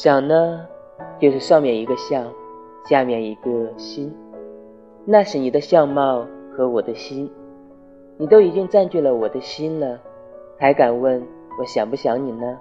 想呢，就是上面一个相，下面一个心，那是你的相貌和我的心，你都已经占据了我的心了，还敢问我想不想你呢？